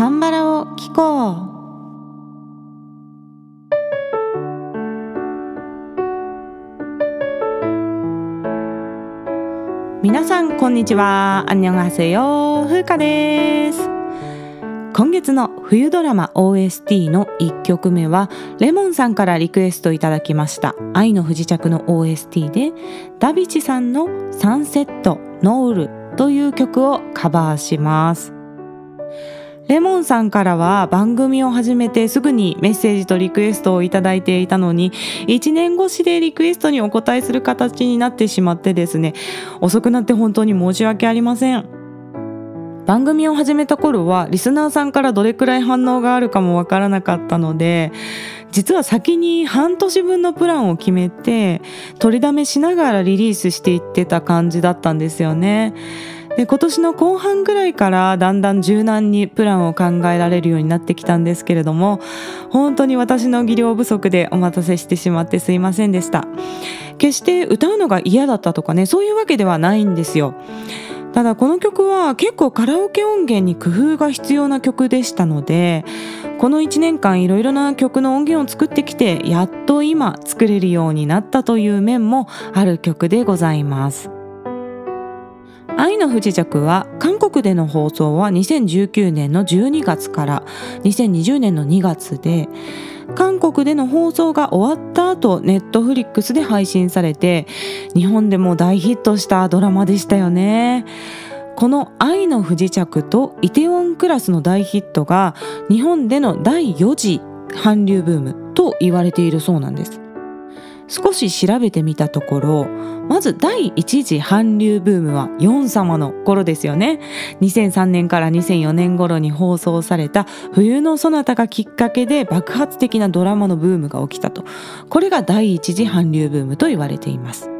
カンバラを聞こう。皆さんこんにちは。アンニョンハセヨ風花です。今月の冬ドラマ OST の1曲目はレモンさんからリクエストいただきました。愛の不時着の OST でダビチさんのサンセットノールという曲をカバーします。レモンさんからは番組を始めてすぐにメッセージとリクエストをいただいていたのに1年越しでリクエストにお答えする形になってしまってですね遅くなって本当に申し訳ありません番組を始めた頃はリスナーさんからどれくらい反応があるかもわからなかったので実は先に半年分のプランを決めて取りだめしながらリリースしていってた感じだったんですよね。で今年の後半ぐらいからだんだん柔軟にプランを考えられるようになってきたんですけれども本当に私の技量不足でお待たせしてしまってすいませんでした。決して歌うのが嫌だったとかねそういうわけではないんですよ。ただこの曲は結構カラオケ音源に工夫が必要な曲でしたのでこの1年間いろいろな曲の音源を作ってきてやっと今作れるようになったという面もある曲でございます。愛の不時着は韓国での放送は2019年の12月から2020年の2月で韓国での放送が終わった後ネットフリックスで配信されて日本でも大ヒットしたドラマでしたよね。この愛の不時着とイテウォンクラスの大ヒットが日本での第4次韓流ブームと言われているそうなんです。少し調べてみたところまず第一次韓流ブームはヨン様の頃ですよね。2003年から2004年頃に放送された冬のそなたがきっかけで爆発的なドラマのブームが起きたと。これが第一次韓流ブームと言われています。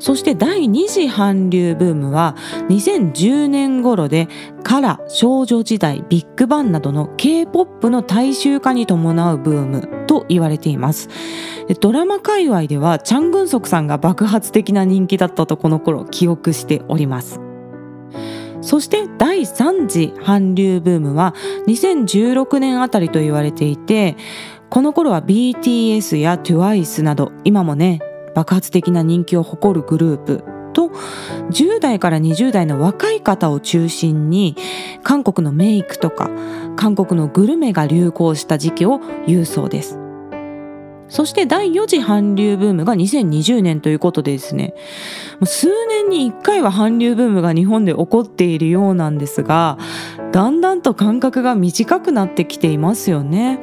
そして第2次韓流ブームは2010年頃でカラ、少女時代、ビッグバンなどの K-POP の大衆化に伴うブームと言われています。ドラマ界隈ではチャン・グンソクさんが爆発的な人気だったとこの頃記憶しております。そして第3次韓流ブームは2016年あたりと言われていてこの頃は BTS や TWICE など今もね爆発的な人気を誇るグループ。と10代から20代の若い方を中心に韓国のメイクとか韓国のグルメが流行した時期を言うそうです。そして第4次韓流ブームが2020年ということでですね。数年に1回は韓流ブームが日本で起こっているようなんですがだんだんと間隔が短くなってきていますよね。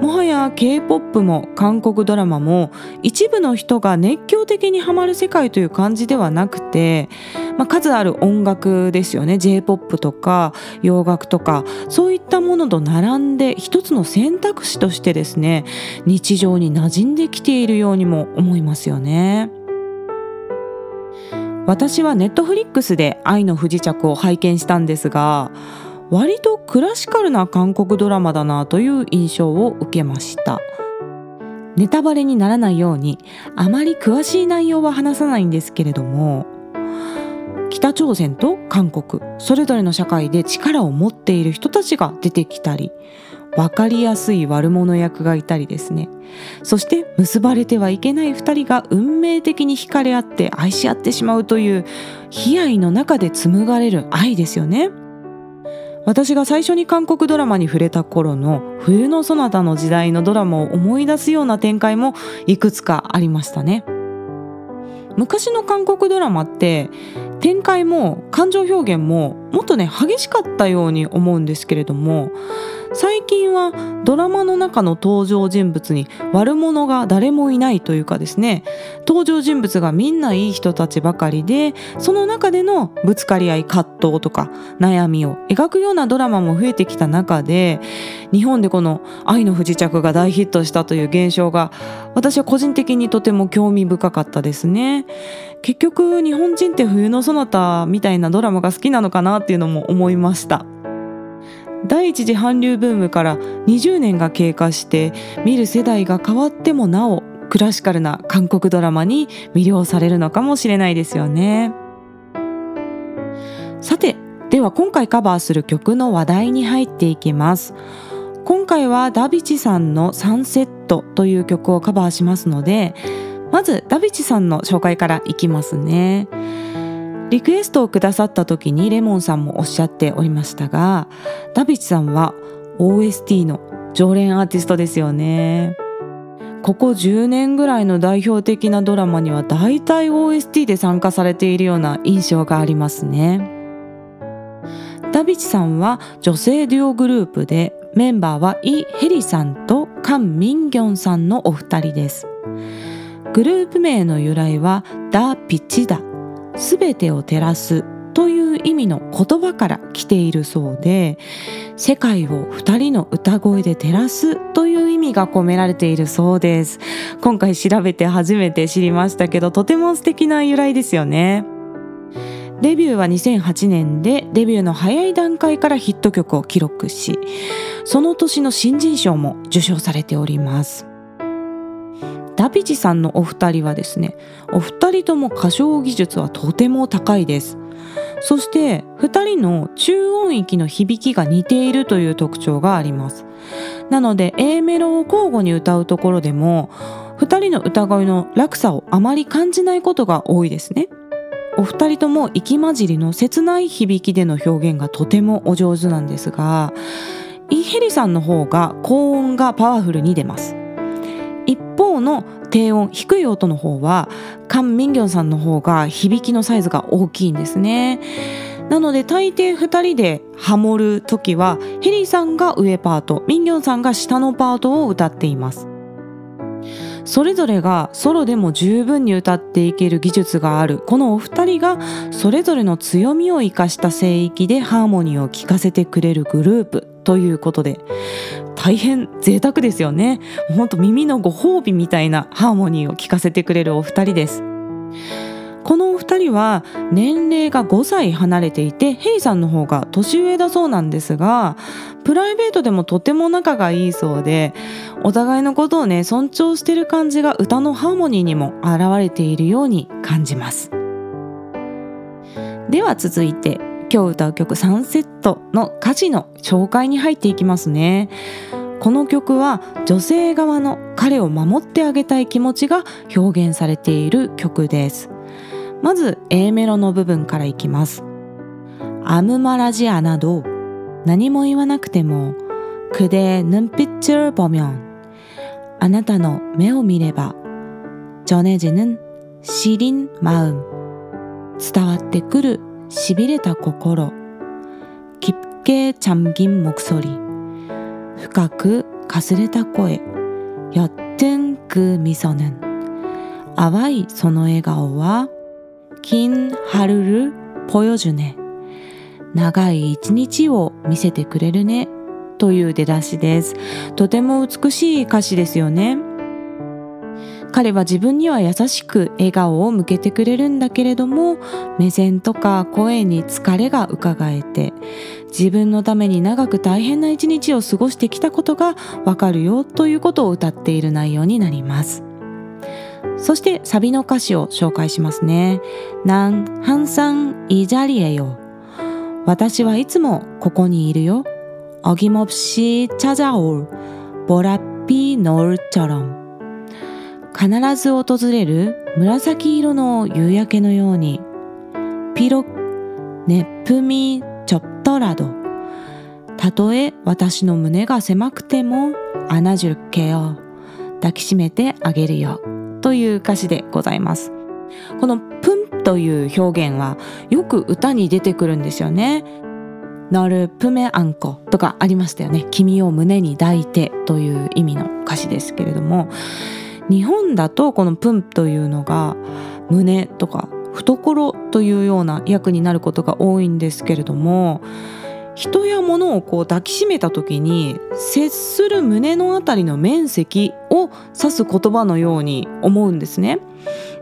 もはや K-POP も韓国ドラマも一部の人が熱狂的にハマる世界という感じではなくて、まあ、数ある音楽ですよね J-POP とか洋楽とかそういったものと並んで一つの選択肢としてですね日常に馴染んできているようにも思いますよね。私はネットフリックスで愛の不時着を拝見したんですが割とクラシカルな韓国ドラマだなという印象を受けましたネタバレにならないようにあまり詳しい内容は話さないんですけれども北朝鮮と韓国それぞれの社会で力を持っている人たちが出てきたり分かりやすい悪者役がいたりですねそして結ばれてはいけない2人が運命的に惹かれ合って愛し合ってしまうという悲哀の中で紡がれる愛ですよね。私が最初に韓国ドラマに触れた頃の冬のそなたの時代のドラマを思い出すような展開もいくつかありましたね。昔の韓国ドラマって展開も感情表現ももっとね激しかったように思うんですけれども最近はドラマの中の登場人物に悪者が誰もいないというかですね。登場人物がみんないい人たちばかりでその中でのぶつかり合い葛藤とか悩みを描くようなドラマも増えてきた中で日本でこの「愛の不時着」が大ヒットしたという現象が私は個人的にとても興味深かったですね。結局日本人って冬のそなたみたいなドラマが好きなのかなっていうのも思いました。第一次韓流ブームから20年が経過して見る世代が変わってもなおクラシカルな韓国ドラマに魅了されるのかもしれないですよね。さてでは今回カバーする曲の話題に入っていきます。今回はダビチさんのサンセットという曲をカバーしますのでまずダビチさんの紹介からいきますね。リクエストをくださった時にレモンさんもおっしゃっておりましたがダビチさんは OST の常連アーティストですよね。ここ10年ぐらいの代表的なドラマには大体 OST で参加されているような印象がありますね。ダビチさんは女性デュオグループでメンバーはイ・ヘリさんとカン・ミンギョンさんのお二人です。グループ名の由来はダ・ピチダすべてを照らすという意味の言葉から来ているそうで世界を二人の歌声で照らすという意味が込められているそうです。今回調べて初めて知りましたけどとても素敵な由来ですよね。デビューは2008年でデビューの早い段階からヒット曲を記録しその年の新人賞も受賞されております。ダビチさんのお二人はですねお二人とも歌唱技術はとても高いです。そして2人の中音域の響きが似ているという特徴があります。なので A メロを交互に歌うところでも2人の歌声の落差をあまり感じないことが多いですね。お二人とも息混じりの切ない響きでの表現がとてもお上手なんですがイ・ヘリさんの方が高音がパワフルに出ます。一方の低音低い音の方はカン・ミンギョンさんの方が響きのサイズが大きいんですね。なので大抵2人でハモる時はヘリーさんが上パートミンギョンさんが下のパートを歌っています。それぞれがソロでも十分に歌っていける技術があるこのお二人がそれぞれの強みを生かした声域でハーモニーを聴かせてくれるグループ。ということで大変贅沢ですよね。ほんと耳のご褒美みたいなハーモニーを聴かせてくれるお二人です。このお二人は年齢が5歳離れていてヘイさんの方が年上だそうなんですがプライベートでもとても仲がいいそうでお互いのことをね尊重してる感じが歌のハーモニーにも現れているように感じます。では続いて今日歌う曲サンセットの歌詞の紹介に入っていきますねこの曲は女性側の彼を守ってあげたい気持ちが表現されている曲ですまず A メロの部分からいきますアムマラジアなど何も言わなくても그대눈빛을보면あなたの目を見れば전해지는시린마음伝わってくる しびれた心깊게잠긴목소리深くかすれた声옅은그미소는淡いその笑顔は긴 하루를 보여주네. 長い一日を見せてくれるね。という出だしです。とても美しい歌詞ですよね。 彼は自分には優しく笑顔を向けてくれるんだけれども、目線とか声に疲れが伺えて、自分のために長く大変な一日を過ごしてきたことがわかるよということを歌っている内容になります。そしてサビの歌詞を紹介しますね。なん항상이자리에 요。 私はいつもここにいるよ。어김없이찾아올보랏빛노을처럼 必ず訪れる紫色の夕焼けのようにピロネプミチョットラドたとえ私の胸が狭くてもアナジュッケを抱きしめてあげるよ。という歌詞でございます。このプンという表現はよく歌に出てくるんですよね。なるプメアンコとかありましたよね。君を胸に抱いてという意味の歌詞ですけれども。日本だとこのプンというのが胸とか懐というような訳になることが多いんですけれども、人や物をこう抱きしめた時に接する胸のあたりの面積を指す言葉のように思うんですね。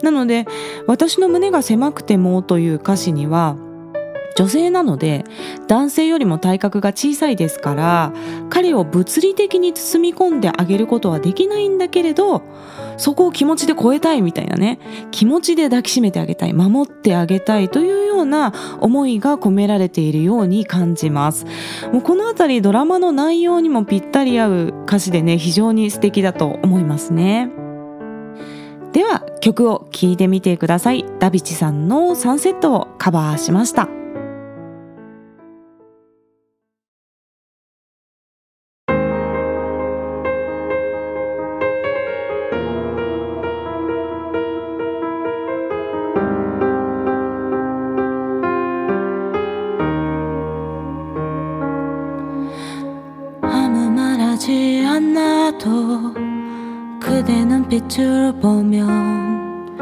なので「私の胸が狭くても」という歌詞には女性なので男性よりも体格が小さいですから彼を物理的に包み込んであげることはできないんだけれどそこを気持ちで超えたいみたいなね気持ちで抱きしめてあげたい守ってあげたいというような思いが込められているように感じます。もうこの辺りドラマの内容にもぴったり合う歌詞でね非常に素敵だと思いますね。では曲を聴いてみてください。ダビチさんのサンセットをカバーしました。 도 그대 눈빛을 보면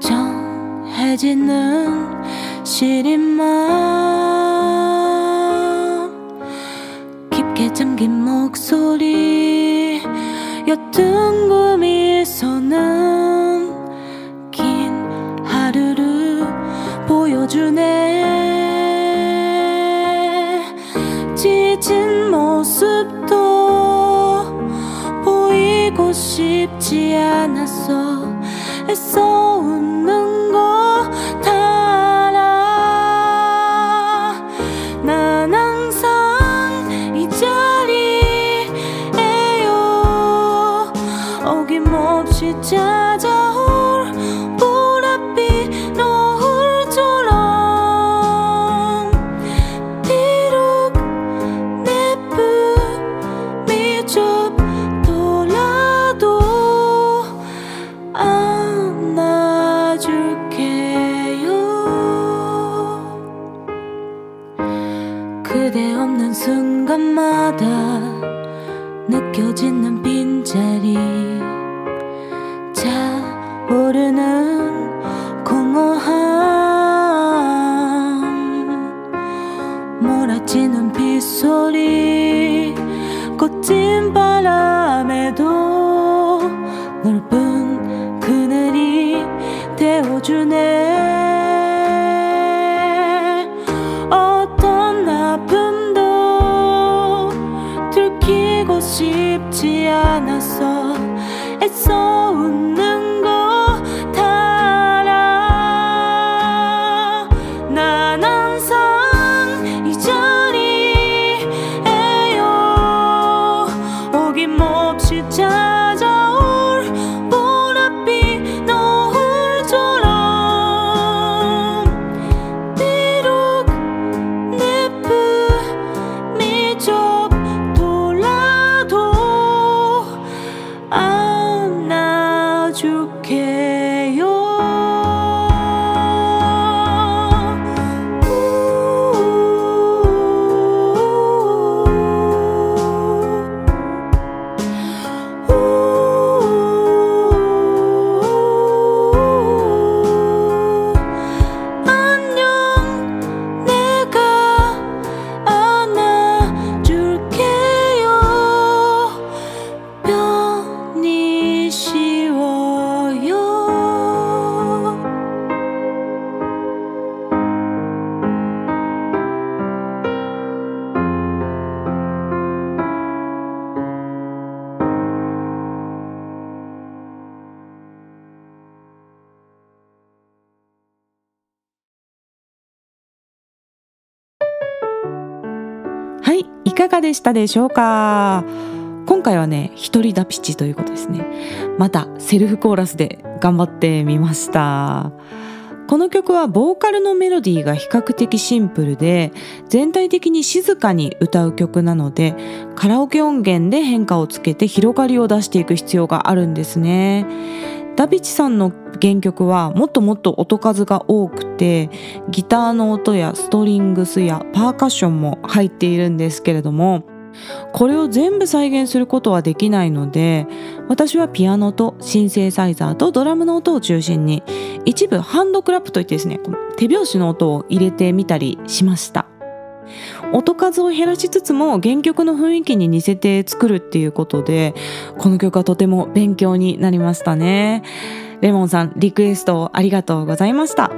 정해지는 시린 마음 깊게 잠긴 목소리 옅은 꿈이서는 긴 하루를 보여주네. 지친 모습도 쉽지 않았어 애써온 문 공허함. 몰아치는 빗소리 꽃진 바람에도 care. でしたでしょうか？今回はね、一人ダピチということですね。またセルフコーラスで頑張ってみました。この曲はボーカルのメロディーが比較的シンプルで全体的に静かに歌う曲なのでカラオケ音源で変化をつけて広がりを出していく必要があるんですね。ダビチさんの原曲はもっともっと音数が多くてギターの音やストリングスやパーカッションも入っているんですけれどもこれを全部再現することはできないので私はピアノとシンセサイザーとドラムの音を中心に一部ハンドクラップといってですねこの手拍子の音を入れてみたりしました。音数を減らしつつも原曲の雰囲気に似せて作るっていうことでこの曲はとても勉強になりましたね。レモンさんリクエストありがとうございました。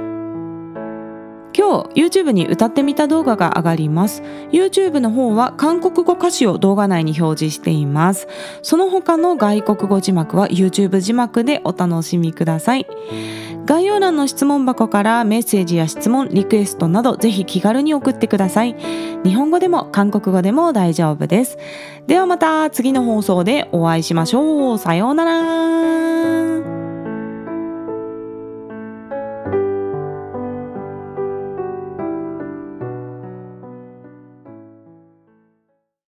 今今日 YouTube に歌ってみた動画が上がります。YouTube の方は韓国語歌詞を動画内に表示しています。その他の外国語字幕は YouTube 字幕でお楽しみください。概要欄の質問箱からメッセージや質問リクエストなどぜひ気軽に送ってください。日本語でも韓国語でも大丈夫です。ではまた次の放送でお会いしましょう。さようなら。